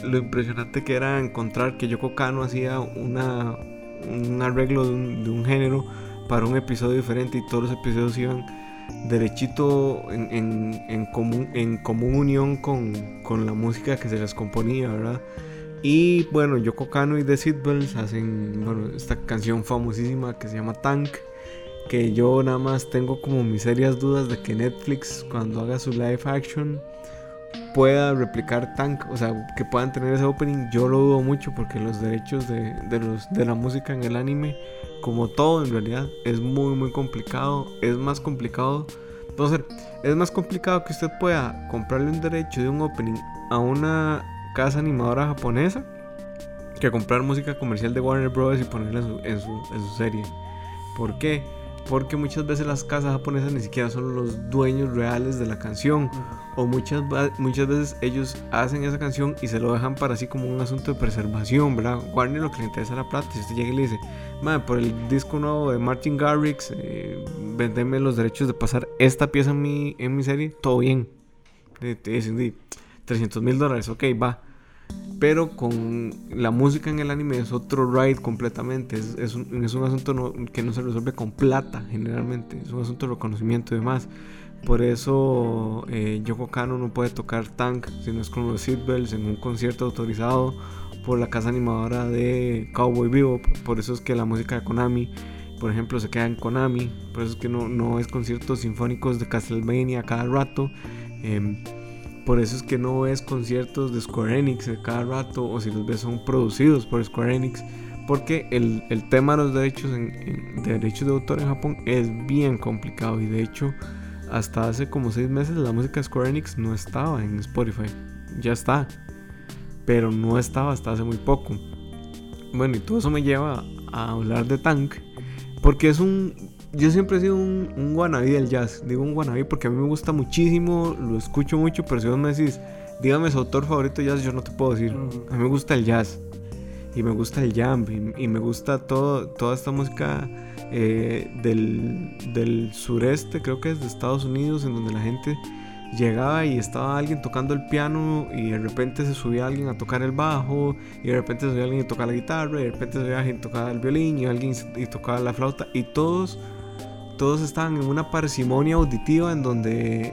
lo impresionante que era encontrar que Yoko Kano hacía una un arreglo de un, de un género para un episodio diferente y todos los episodios iban derechito en, en- en común, en común unión con, con la música que se les componía, ¿verdad? Y bueno, Yoko Kano y The Seatbelts hacen bueno, esta canción famosísima que se llama Tank. Que yo nada más tengo como mis serias dudas de que Netflix, cuando haga su live action, pueda replicar Tank. O sea, que puedan tener ese opening. Yo lo dudo mucho porque los derechos de, de los, de la música en el anime, como todo en realidad, es muy, muy complicado. Es más complicado. Es más complicado que usted pueda comprarle un derecho de un opening a una casa animadora japonesa que comprar música comercial de Warner Bros. y ponerla en su, en su, en su serie. ¿Por qué? Porque muchas veces las casas japonesas ni siquiera son los dueños reales de la canción. O muchas, muchas veces ellos hacen esa canción y se lo dejan para así como un asunto de preservación, ¿verdad? Warner lo que le interesa es la plata. Si usted llega y le dice, "Mae, por el disco nuevo de Martin Garrix, eh, vendeme los derechos de pasar esta pieza en mi, en mi serie, todo bien. Te te dicen, "Di, 300 mil dólares, ok, va. Pero con la música en el anime es otro ride completamente. Es, es un, es un asunto no- que no se resuelve con plata generalmente. Es un asunto de reconocimiento y demás. Por eso eh, Yoko Kano no puede tocar Tank si no es con los Seatbelts en un concierto autorizado por la casa animadora de Cowboy Bebop. Por eso es que la música de Konami, por ejemplo, se queda en Konami. Por eso es que no, no es conciertos sinfónicos de Castlevania cada rato. Em, por eso es que no ves conciertos de Square Enix cada rato o si los ves son producidos por Square Enix. Porque el, el tema de los derechos, en, en- de derechos de autor en Japón es bien complicado y de hecho hasta hace como seis meses la música de Square Enix no estaba en Spotify. Ya está. Pero no estaba hasta hace muy poco. Bueno, y todo eso me lleva a hablar de Tank. Porque es un... Yo siempre he sido un, un wannabe del jazz. Digo un wannabe porque a mí me gusta muchísimo, lo escucho mucho, pero si vos me decís, dígame su autor favorito de jazz, yo no te puedo decir. A mí me gusta el jazz. Y me gusta el jam. Y, y me gusta todo, toda esta música eh, del, del sureste, creo que es de Estados Unidos, en donde la gente llegaba y estaba alguien tocando el piano y de repente se subía alguien a tocar el bajo y de repente se subía alguien a tocar la guitarra y de repente se subía alguien a tocar el violín y alguien y tocaba la flauta y todos todos estaban en una parsimonia auditiva en donde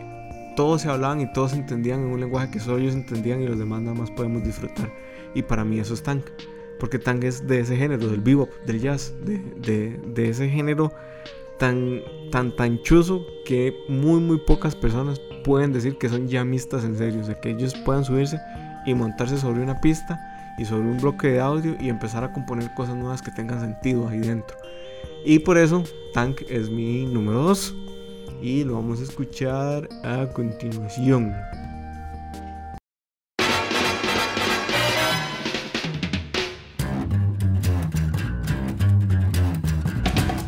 todos se hablaban y todos entendían en un lenguaje que solo ellos entendían y los demás nada más podemos disfrutar y para mí eso es tank porque tank es de ese género del bebop del jazz de, de- de ese género tan tan tan chuzo que muy muy pocas personas pueden decir que son llamistas en serio, o sea, que ellos puedan subirse y montarse sobre una pista y sobre un bloque de audio y empezar a componer cosas nuevas que tengan sentido ahí dentro. Y por eso Tank es mi número 2 y lo vamos a escuchar a continuación.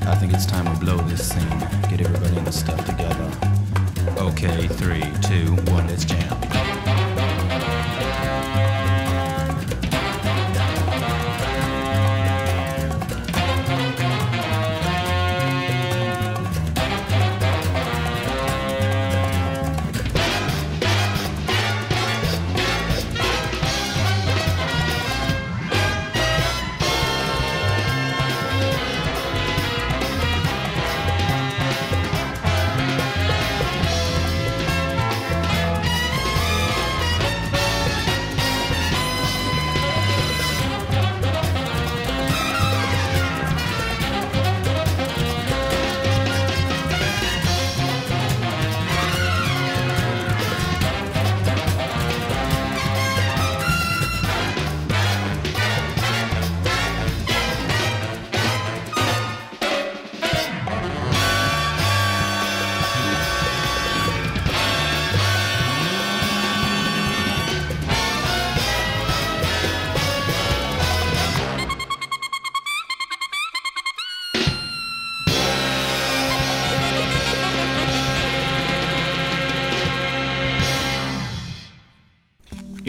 I think it's time we blow this scene. Get everybody in the stuff together. Okay, three, two, one, let's jam.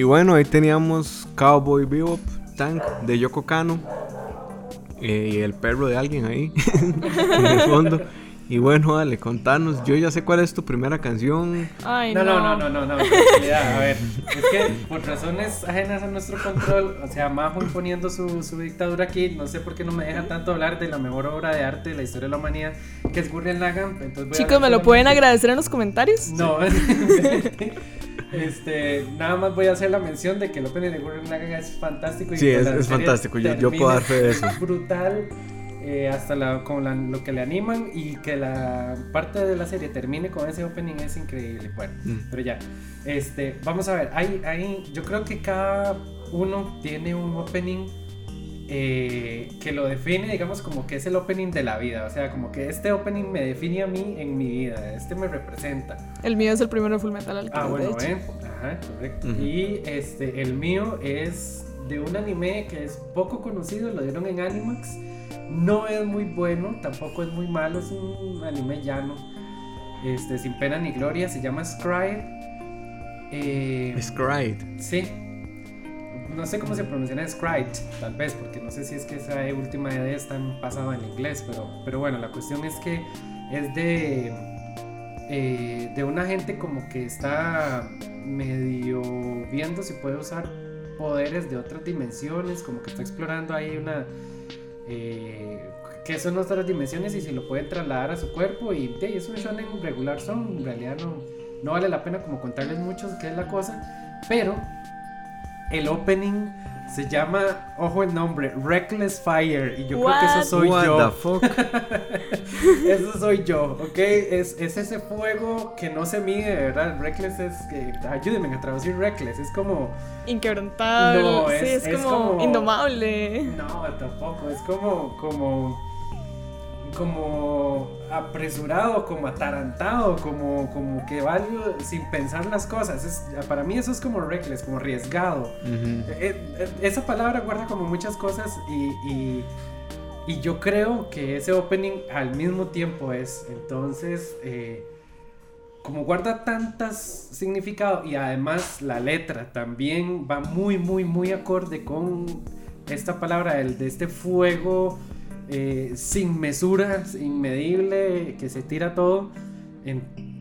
Bueno, ahí teníamos Cowboy Bebop, Tank de Yoko Kano. eh, y el perro de alguien ahí en el fondo. Y bueno, dale, contanos. Yo ya sé cuál es tu primera canción. Ay, No, no. no, no, no, no, no, a ver, es que por razones ajenas a nuestro control, o sea, Majo imponiendo su, su dictadura aquí, no sé por qué no me deja tanto hablar de la mejor obra de arte de la historia de la humanidad, que es Gurren Lagann, entonces voy Chicos, ¿me lo pueden agradecer en los comentarios? No, este, nada más voy a hacer la mención de que el opening de Gurren Lagann es fantástico. y Sí, es- es fantástico, yo- yo puedo dar fe de eso. Brutal, eh, hasta la, con la- lo que le animan y que la parte de la serie termine con ese opening es increíble. Bueno, Mm. pero ya, este, vamos a ver, hay, hay, yo creo que cada uno tiene un opening eh, que lo define, digamos, como que es el opening de la vida. O sea, como que este opening me define a mí en mi vida, este me representa. El mío es el primero de Full Metal Alchemist, Ah, bueno, ven. Ajá, correcto. Y este, el mío es de un anime que es poco conocido, lo dieron en Animax. No es muy bueno, tampoco es muy malo, es un anime llano. Este, sin pena ni gloria, se llama Scry. Eh, Scryed. sí. No sé cómo se pronuncia Scry, tal vez, porque no sé si es que esa última idea está pasada en inglés, pero, pero bueno, la cuestión es que es de eh, de una gente como que está medio viendo si puede usar poderes de otras dimensiones, como que está explorando ahí una... Eh, qué son otras dimensiones y si lo pueden trasladar a su cuerpo y de, es un shonen regular son, en realidad no, no vale la pena como contarles mucho qué es la cosa, pero el opening se llama, ojo el nombre, Reckless Fire y yo creo que eso soy What yo. the fuck? Eso soy yo, ¿ok? Es, es ese fuego que no se mide, ¿verdad? Reckless es que. Ayúdenme a traducir Reckless. Es como. Inquebrantable. No, sí, es- es, es como, como- indomable. No, tampoco. Es como. Como. Como apresurado, como atarantado, como, como que va sin pensar las cosas. Es, para mí eso es como reckless, como arriesgado. Eh, eh, esa palabra guarda como muchas cosas y, y, y yo creo que ese opening al mismo tiempo es. Entonces, eh, como guarda tantas significados y además la letra también va muy, muy, muy acorde con esta palabra del- de este fuego eh, sin mesura, inmedible, que se tira todo. En-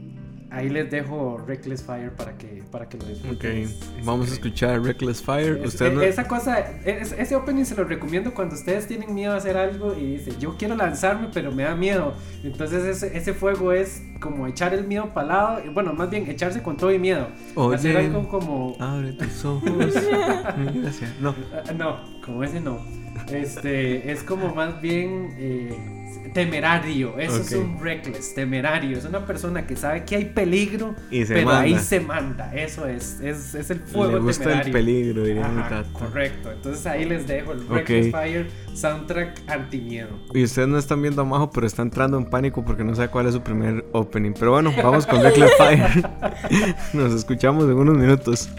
ahí les dejo Reckless Fire para que, para que lo disfruten. Es- es vamos a escuchar Reckless Fire. Es- Usted no- Esa cosa, es- ese opening se lo recomiendo cuando ustedes tienen miedo a hacer algo y dice, yo quiero lanzarme pero me da miedo. Entonces ese, ese fuego es como echar el miedo para lado, bueno, más bien echarse con todo y miedo. hacer Oye. algo como... Abre tus ojos. Mira hacia- No. Ah, No, como ese no. Este, es como más bien eh, temerario. Eso es un reckless, temerario. Es una persona que sabe que hay peligro, Y pero manda. ahí se manda. Eso es, es, es el fuego Le gusta temerario. el peligro, diría Ajá, correcto. Entonces ahí les dejo el. Reckless Fire soundtrack antimiedo. Y ustedes no están viendo a Majo, pero está entrando en pánico porque no sabe cuál es su primer opening. Pero bueno, vamos con Reckless Fire. Nos escuchamos en unos minutos.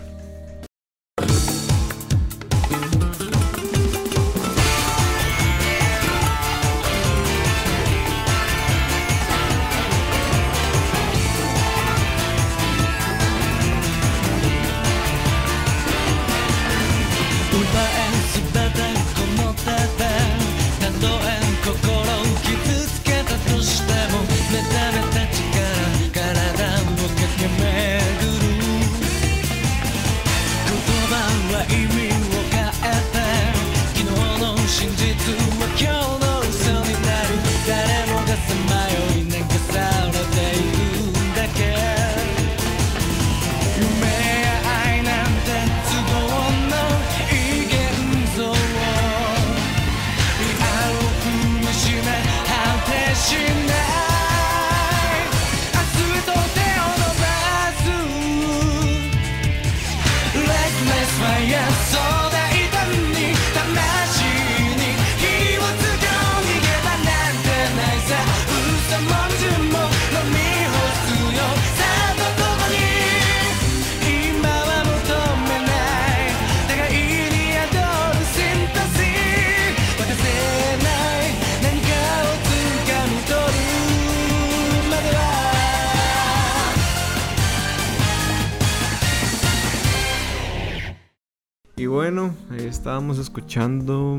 Bueno, ahí estábamos escuchando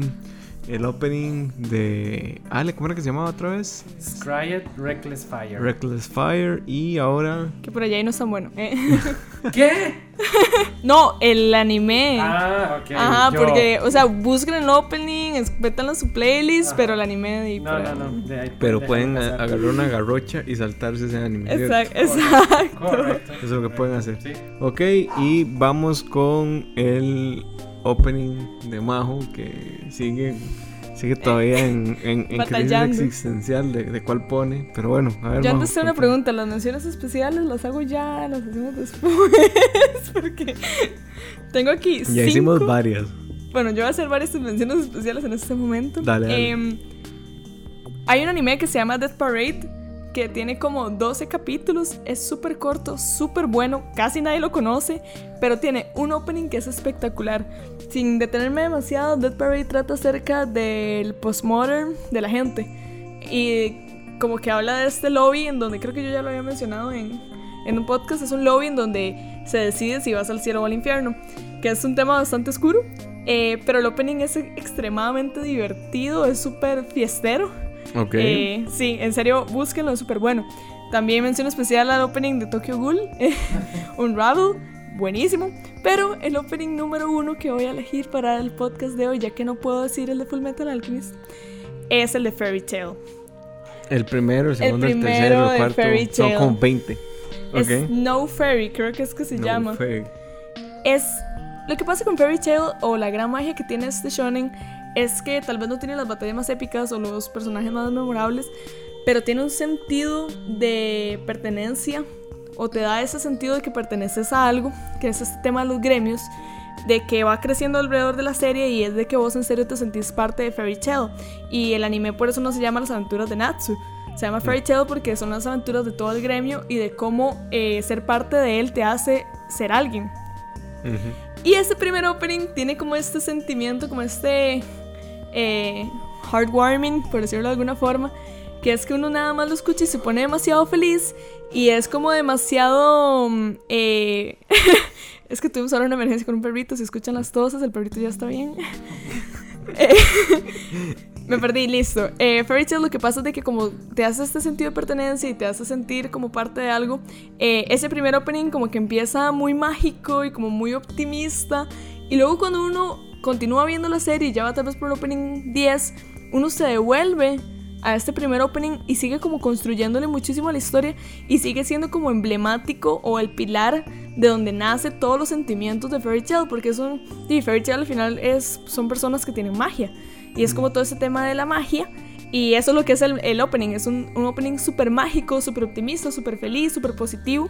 el opening de. Ale, ¿cómo era que se llamaba otra vez? Scryed Reckless Fire. Reckless Fire. Y ahora. Que por allá ahí no es tan bueno. eh. ¿Qué? no, el anime. Ah, ok. Ajá, yo- porque, o sea, busquen el opening, en su playlist, Ajá. pero el anime de ahí No, por no, no. de ahí- Pero pueden pasar. agarrar una garrocha y saltarse ese anime. ¿cierto? Exacto, exacto. Correcto. Eso es lo que pueden hacer. Sí. Ok, y vamos con el opening de Majo que sigue sigue todavía en, en, en crisis existencial de, de cuál pone. Pero bueno, a ver. Yo antes tengo una pregunta, ¿las menciones especiales las hago ya, las hacemos después? Porque tengo aquí Ya cinco... hicimos varias. Bueno, yo voy a hacer varias menciones especiales en este momento. Dale, dale. Em, hay un anime que se llama Death Parade, que tiene como 12 capítulos, es súper corto, súper bueno, casi nadie lo conoce, pero tiene un opening que es espectacular. Sin detenerme demasiado, Death Parade trata acerca del postmodern de la gente. Y como que habla de este lobby en donde creo que yo ya lo había mencionado en, en un podcast, es un lobby en donde se decide si vas al cielo o al infierno, que es un tema bastante oscuro, eh, pero el opening es extremadamente divertido, es súper fiestero. Ok. Eh, sí, en serio, búsquenlo, es súper bueno. También mención especial al opening de Tokyo Ghoul, Unravel, buenísimo. Pero el opening número uno que voy a elegir para el podcast de hoy, ya que no puedo decir el de Full Metal Alchemist, es el de Fairy Tail. el primero, el segundo, el, primero tercero, el cuarto. Fairy Son como 20. Ok. Es No Fairy, creo que es que se No llama. fake. es lo que pasa con Fairy Tail o la gran magia que tiene este shonen es que tal vez no tiene las batallas más épicas o los personajes más memorables, pero tiene un sentido de pertenencia o te da ese sentido de que perteneces a algo, que es este tema de los gremios, de que va creciendo alrededor de la serie y es de que vos en serio te sentís parte de Fairy Tail. Y el anime por eso no se llama Las aventuras de Natsu. Se llama Fairy Tail porque son las aventuras de todo el gremio y de cómo eh, ser parte de él te hace ser alguien. Y este primer opening tiene como este sentimiento, como este eh, heartwarming, por decirlo de alguna forma, que es que uno nada más lo escucha y se pone demasiado feliz y es como demasiado... mm, eh, es que tuvimos ahora una emergencia con un perrito, si escuchan las tosas, el perrito ya está bien. Me perdí, listo. Eh, Fairy Tail lo que pasa es de que como te hace este sentido de pertenencia y te hace sentir como parte de algo, eh, ese primer opening como que empieza muy mágico y como muy optimista. Y luego cuando uno continúa viendo la serie y ya va tal vez por el opening 10, uno se devuelve a este primer opening y sigue como construyéndole muchísimo a la historia y sigue siendo como emblemático o el pilar de donde nace todos los sentimientos de Fairy Tail porque es un y Fairy Tail al final es son personas que tienen magia y es como todo ese tema de la magia y eso es lo que es el, el opening es un, un opening súper mágico súper optimista súper feliz súper positivo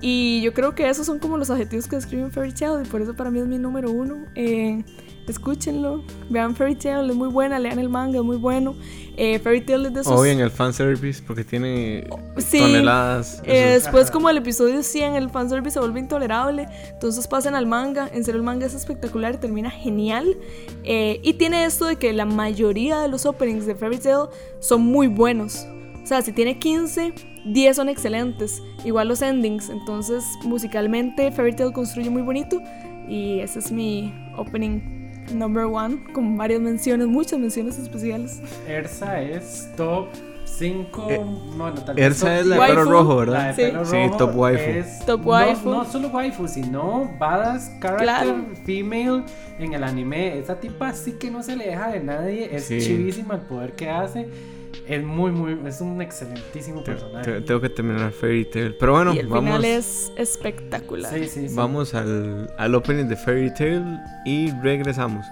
y yo creo que esos son como los adjetivos que describen Fairy Tail y por eso para mí es mi número uno Eh, escúchenlo vean Fairy Tail es muy buena lean el manga es muy bueno eh, Fairy Tail es de esos Obvio en el fanservice porque tiene Sí. toneladas. Eh, después, como el episodio 100, el fanservice se vuelve intolerable. Entonces pasan al manga. En serio, el manga es espectacular, termina genial. Eh, y tiene esto de que la mayoría de los openings de Fairy Tail son muy buenos. O sea, si tiene 15, 10 son excelentes. Igual los endings. Entonces, musicalmente, Fairy Tail construye muy bonito. Y ese es mi opening number one, con varias menciones, muchas menciones especiales. Ersa es top 5. Eh, bueno, tal vez Ersa top es la de Waifu. pelo rojo, La ¿verdad? de Sí. pelo Sí, rojo top waifu. es- Top no- waifu. No, solo waifu, sino badass character Claro. female en el anime. Esa tipa sí que no se le deja de nadie. Es Sí. chivísima el poder que hace. Es muy, muy. Es un excelentísimo Te- personaje. te- tengo que terminar Fairy Tail. Pero bueno, y el vamos, final es espectacular. Sí, sí, sí. vamos al, al opening de Fairy Tail y regresamos.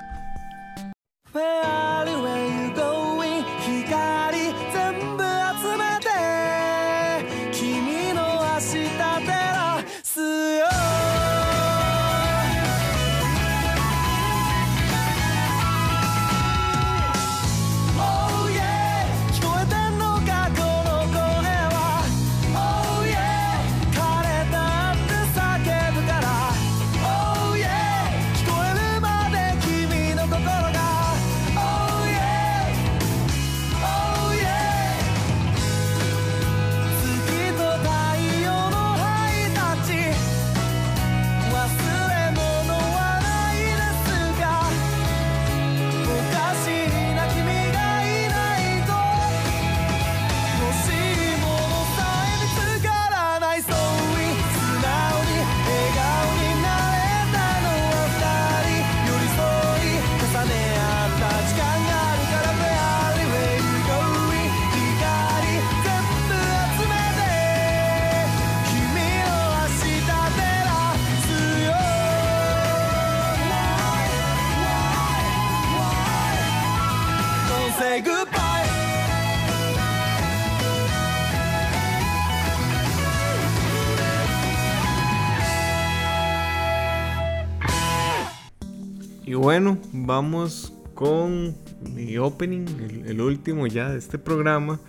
Y bueno, vamos con mi opening, el, el último ya de este programa.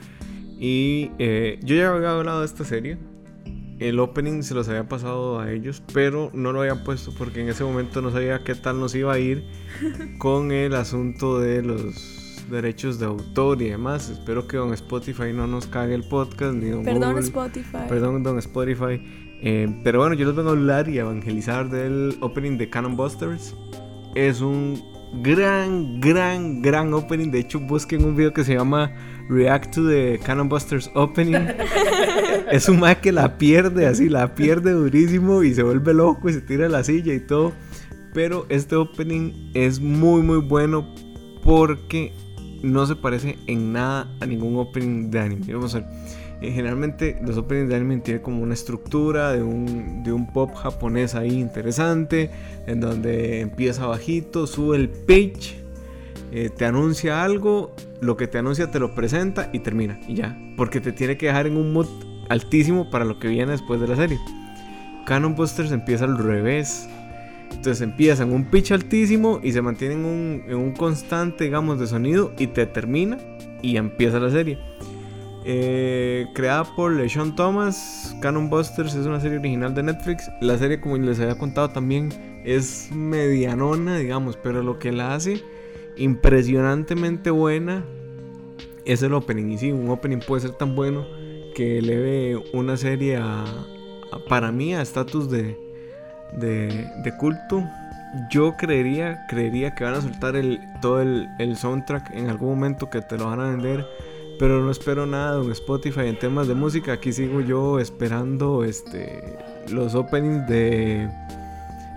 Y eh, yo ya había hablado de esta serie. El opening se los había pasado a ellos, pero no lo había puesto porque en ese momento no sabía qué tal nos iba a ir con el asunto de los derechos de autor y demás. Espero que Don Spotify no nos cague el podcast ni Don Perdón, Google. Spotify. Perdón, Don Spotify. Eh, pero bueno, yo les vengo a hablar y a evangelizar del opening de Cannon Busters. Es un gran, gran, gran opening. De hecho, busquen un video que se llama React to the Cannon Busters Opening. es un mae que la pierde así, la pierde durísimo y se vuelve loco y se tira la silla y todo. Pero este opening es muy, muy bueno porque no se parece en nada a ningún opening de anime. Vamos a ver. Eh, generalmente los openings de tienen como una estructura de un, de un pop japonés ahí interesante, en donde empieza bajito, sube el pitch, eh, te anuncia algo, lo que te anuncia te lo presenta y termina, y ya, porque te tiene que dejar en un mood altísimo para lo que viene después de la serie. Canon Busters empieza al revés. Entonces empieza en un pitch altísimo y se mantiene en un, en un constante, digamos, de sonido y te termina y empieza la serie. Eh, creada por LeSean Thomas, Cannon Busters es una serie original de Netflix. La serie, como les había contado también, es medianona, digamos, pero lo que la hace impresionantemente buena es el opening. Y sí, un opening puede ser tan bueno que eleve una serie a, para mí a estatus de, de, de culto. Yo creería, creería que van a soltar el, todo el, el soundtrack en algún momento que te lo van a vender. Pero no espero nada en Spotify en temas de música. Aquí sigo yo esperando este los openings de.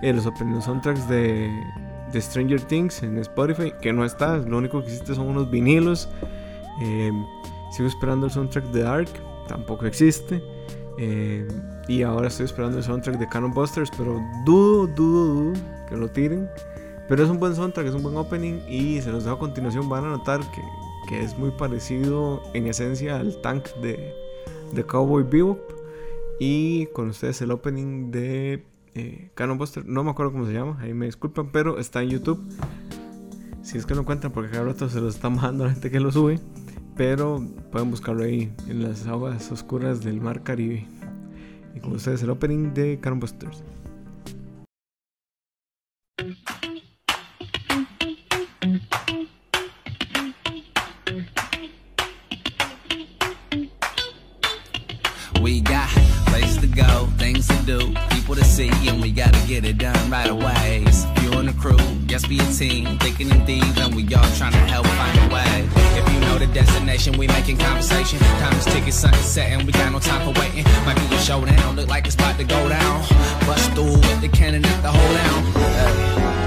eh, los openings, los soundtracks de, de Stranger Things en Spotify. Que no está. Lo único que existe son unos vinilos. Eh, sigo esperando el soundtrack de Dark. Tampoco existe. Eh, y ahora estoy esperando el soundtrack de Cannon Busters. Pero dudo, dudo, dudo que lo tiren. Pero es un buen soundtrack, es un buen opening. Y se los dejo a continuación. Van a notar que, que es muy parecido en esencia al tank de, de Cowboy Bebop. Y con ustedes el opening de eh, Buster. No me acuerdo cómo se llama, ahí me disculpan, pero está en YouTube. Si es que lo encuentran, porque cada rato se lo están bajando a la gente que lo sube. Pero pueden buscarlo ahí en las aguas oscuras del mar Caribe. Y con ustedes el opening de Cannon Busters. Go, things to do, people to see, and we gotta get it done right away. It's a few on the crew, yes, be a team, thinking in thieves, and we all trying to help find a way. If you know the destination, we making conversation. Time is ticking, sun is setting, we got no time for waiting. Might be a showdown, look like it's about to go down. Bust through with the cannon at the hold down.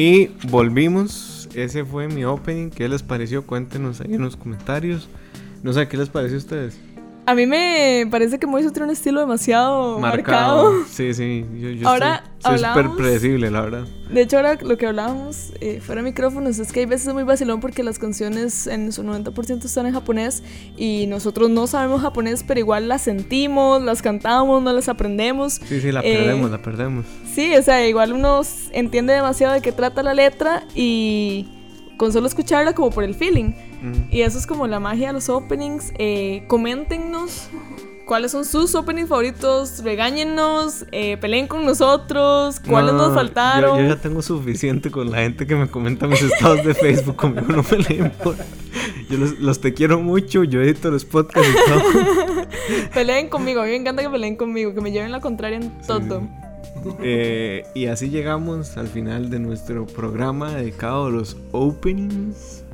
Y volvimos. Ese fue mi opening. ¿Qué les pareció? Cuéntenos ahí en los comentarios. No sé, ¿qué les pareció a ustedes? A mí me parece que Moisés tiene un estilo demasiado marcado. Sí, sí. Yo, yo Ahora soy súper predecible, la verdad. De hecho, ahora lo que hablábamos eh, fuera de micrófonos es que hay veces es muy vacilón porque las canciones en su 90% están en japonés y nosotros no sabemos japonés, pero igual las sentimos, las cantamos, no las aprendemos. Sí, sí, la Eh, perdemos, la perdemos. Sí, o sea, igual uno entiende demasiado de qué trata la letra y con solo escucharla como por el feeling. Y eso es como la magia de los openings. Eh, coméntenos cuáles son sus openings favoritos, regáñennos, eh, peleen con nosotros, cuáles No, nos faltaron. Yo, yo ya tengo suficiente con la gente que me comenta mis estados de Facebook. Conmigo no me leen por. Yo los, los te quiero mucho. Yo edito los podcasts y todo. Peleen conmigo, a mí me encanta que peleen conmigo, que me lleven la contraria en todo. Eh, y así llegamos al final de nuestro programa dedicado a los openings.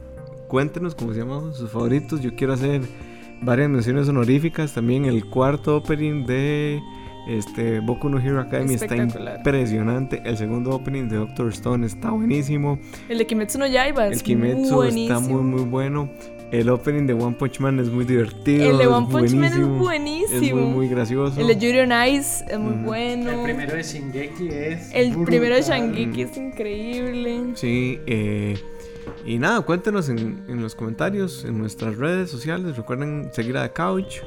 Cuéntenos cómo se llaman sus favoritos. Yo quiero hacer varias menciones honoríficas. También el cuarto opening de este, Boku no Hero Academy está impresionante. El segundo opening de Doctor Stone está buenísimo. El de Kimetsu no Yaiba El Kimetsu buenísimo. está muy muy bueno. El opening de One Punch Man es muy divertido. El de One Punch Man es buenísimo. Es muy muy gracioso. El de Yuri on Ice es muy bueno. El primero de Shingeki es. El primero de brutal. Shangeki es increíble. Sí, eh, y nada, cuéntenos en, en los comentarios, en nuestras redes sociales. Recuerden seguir a The Couch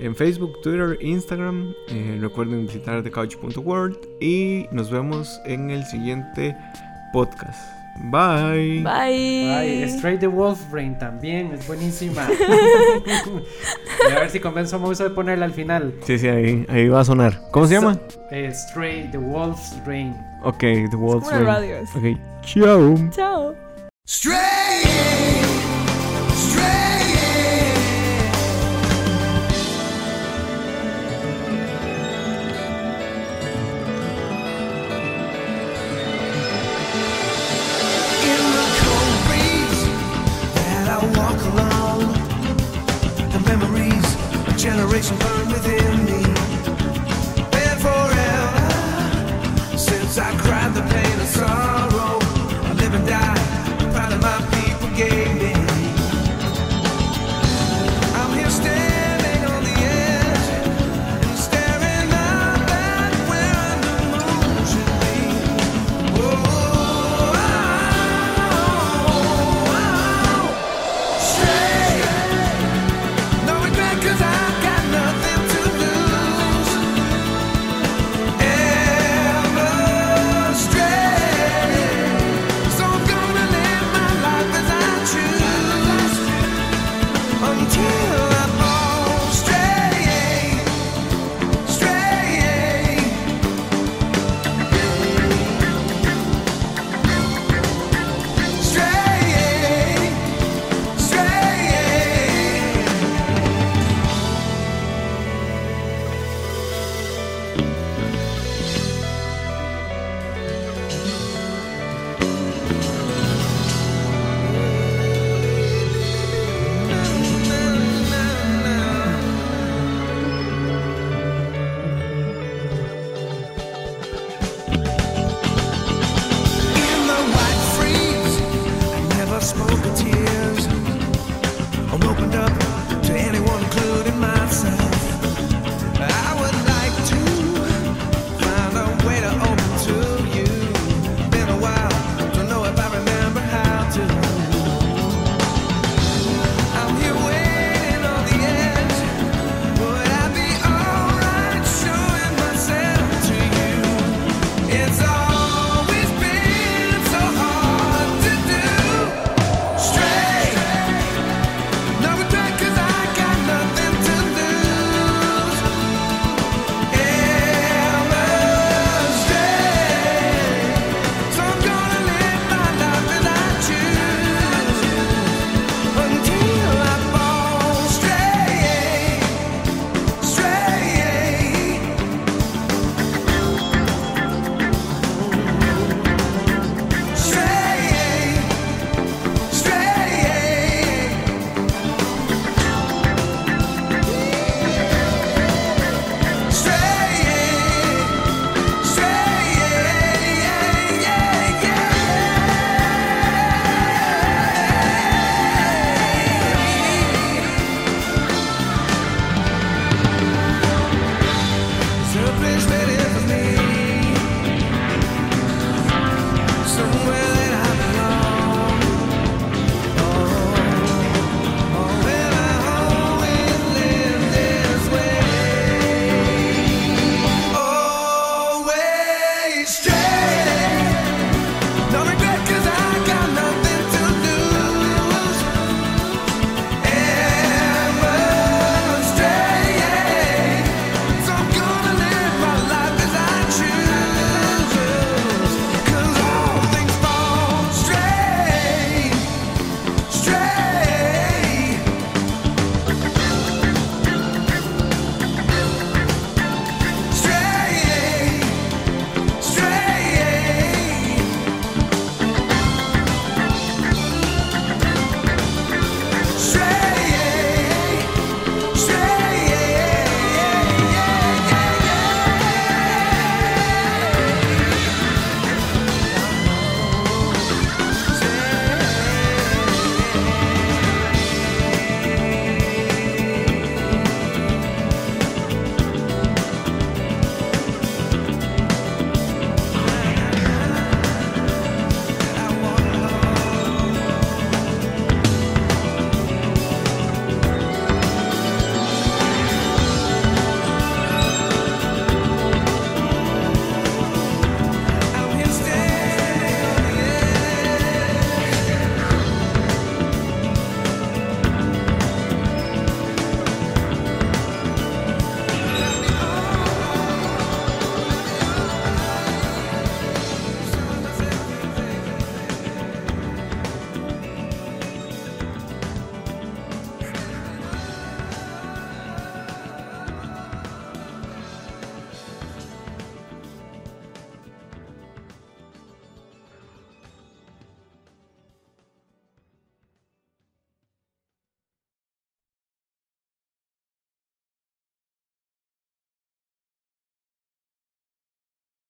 en Facebook, Twitter, Instagram. Eh, recuerden visitar thecouch.world y nos vemos en el siguiente podcast. Bye. Bye. Ay, Stray the Wolf Brain también es buenísima. Voy a ver si convenzo a Moiso de ponerla al final. Sí, sí, ahí, ahí va a sonar. ¿Cómo se llama? Eh, Stray the Wolf's Rain. Ok, The Wolf's como una Rain. radio eso. Ok, chao. Chao. Stray,